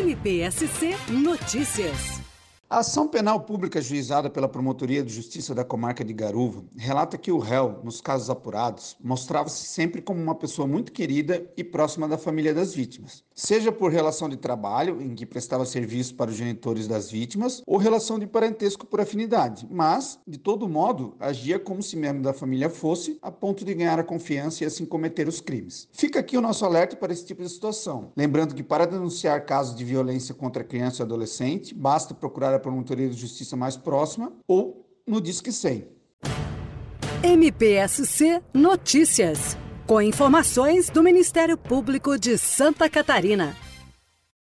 MPSC Notícias. A ação penal pública juizada pela Promotoria de Justiça da Comarca de Garuva relata que o réu, nos casos apurados, mostrava-se sempre como uma pessoa muito querida e próxima da família das vítimas, seja por relação de trabalho, em que prestava serviço para os genitores das vítimas, ou relação de parentesco por afinidade, mas, de todo modo, agia como se membro da família fosse, a ponto de ganhar a confiança e assim cometer os crimes. Fica aqui o nosso alerta para esse tipo de situação, lembrando que para denunciar casos de violência contra criança e adolescente, basta procurar a promotoria de justiça mais próxima ou no Disque 100. MPSC Notícias. Com informações do Ministério Público de Santa Catarina.